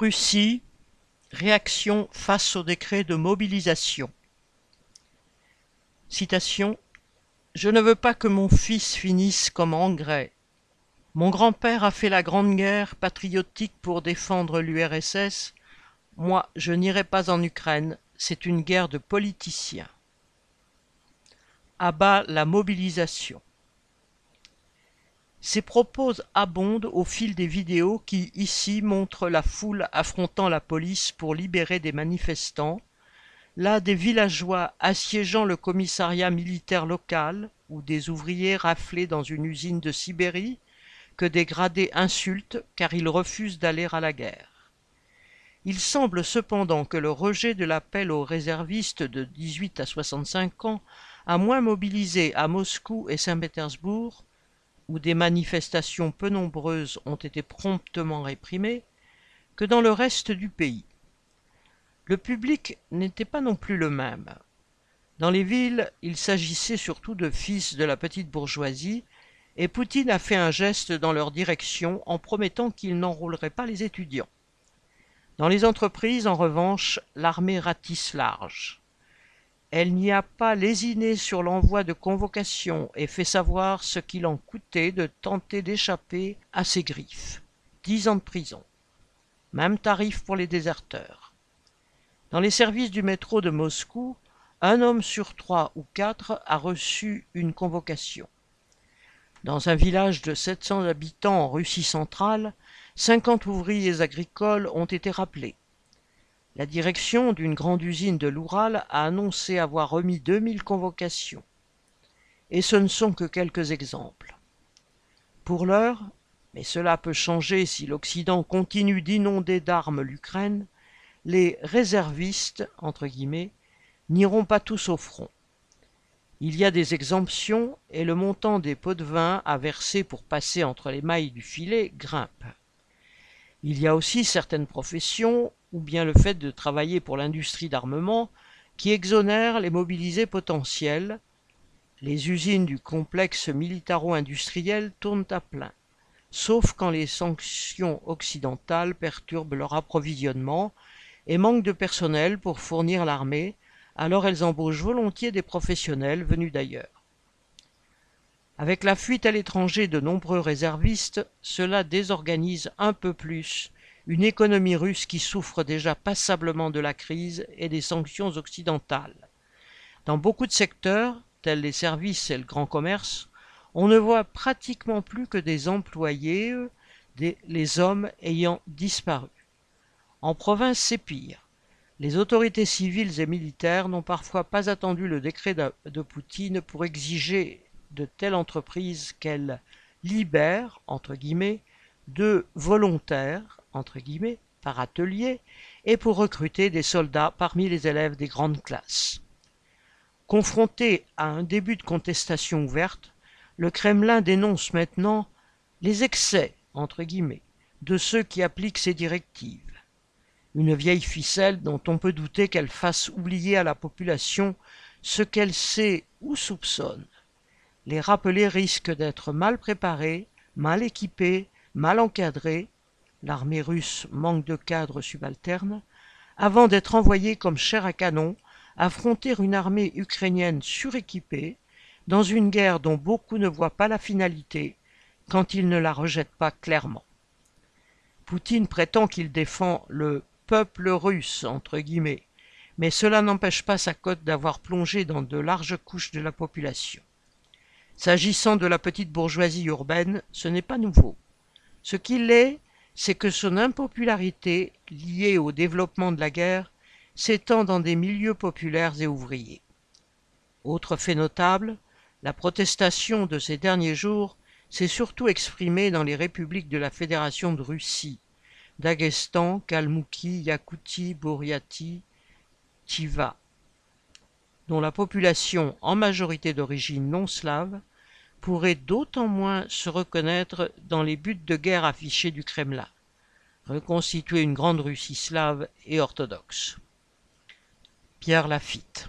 Russie, réaction face au décret de mobilisation. Citation Je ne veux pas que mon fils finisse comme engrais. Mon grand-père a fait la grande guerre patriotique pour défendre l'URSS. Moi, je n'irai pas en Ukraine, c'est une guerre de politiciens. Abat la mobilisation. Ces propos abondent au fil des vidéos qui, ici, montrent la foule affrontant la police pour libérer des manifestants, là des villageois assiégeant le commissariat militaire local ou des ouvriers raflés dans une usine de Sibérie que des gradés insultent car ils refusent d'aller à la guerre. Il semble cependant que le rejet de l'appel aux réservistes de 18 à 65 ans a moins mobilisé à Moscou et Saint-Pétersbourg où des manifestations peu nombreuses ont été promptement réprimées, que dans le reste du pays. Le public n'était pas non plus le même. Dans les villes, il s'agissait surtout de fils de la petite bourgeoisie, et Poutine a fait un geste dans leur direction en promettant qu'il n'enrôlerait pas les étudiants. Dans les entreprises, en revanche, l'armée ratisse large. Elle n'y a pas lésiné sur l'envoi de convocations et fait savoir ce qu'il en coûtait de tenter d'échapper à ses griffes. Dix ans de prison. Même tarif pour les déserteurs. Dans les services du métro de Moscou, un homme sur trois ou quatre a reçu une convocation. Dans un village de 700 habitants en Russie centrale, cinquante ouvriers agricoles ont été rappelés. La direction d'une grande usine de l'Oural a annoncé avoir remis 2000 convocations. Et ce ne sont que quelques exemples. Pour l'heure, mais cela peut changer si l'Occident continue d'inonder d'armes l'Ukraine, les réservistes, n'iront pas tous au front. Il y a des exemptions et le montant des pots de vin à verser pour passer entre les mailles du filet grimpe. Il y a aussi certaines professions, ou bien le fait de travailler pour l'industrie d'armement, qui exonèrent les mobilisés potentiels. Les usines du complexe militaro-industriel tournent à plein, sauf quand les sanctions occidentales perturbent leur approvisionnement et manquent de personnel pour fournir l'armée, alors elles embauchent volontiers des professionnels venus d'ailleurs. Avec la fuite à l'étranger de nombreux réservistes, cela désorganise un peu plus une économie russe qui souffre déjà passablement de la crise et des sanctions occidentales. Dans beaucoup de secteurs, tels les services et le grand commerce, on ne voit pratiquement plus que des employés, les hommes ayant disparu. En province, c'est pire. Les autorités civiles et militaires n'ont parfois pas attendu le décret de Poutine pour exiger de telle entreprise qu'elle libère, entre guillemets, de volontaires, par atelier, et pour recruter des soldats parmi les élèves des grandes classes. Confronté à un début de contestation ouverte, le Kremlin dénonce maintenant les excès, entre guillemets, de ceux qui appliquent ces directives. Une vieille ficelle dont on peut douter qu'elle fasse oublier à la population ce qu'elle sait ou soupçonne les rappelés risquent d'être mal préparés, mal équipés, mal encadrés, l'armée russe manque de cadres subalternes, avant d'être envoyés comme chair à canon affronter une armée ukrainienne suréquipée dans une guerre dont beaucoup ne voient pas la finalité quand ils ne la rejettent pas clairement. Poutine prétend qu'il défend le peuple russe, entre guillemets, mais cela n'empêche pas sa cote d'avoir plongé dans de larges couches de la population. S'agissant de la petite bourgeoisie urbaine, ce n'est pas nouveau. Ce qu'il est, c'est que son impopularité, liée au développement de la guerre, s'étend dans des milieux populaires et ouvriers. Autre fait notable, la protestation de ces derniers jours s'est surtout exprimée dans les républiques de la Fédération de Russie, Daghestan, Kalmoukie, Yakoutie, Bouriatie, Tiva, dont la population, en majorité d'origine non slave, pourrait d'autant moins se reconnaître dans les buts de guerre affichés du Kremlin, reconstituer une grande Russie slave et orthodoxe. Pierre Lafitte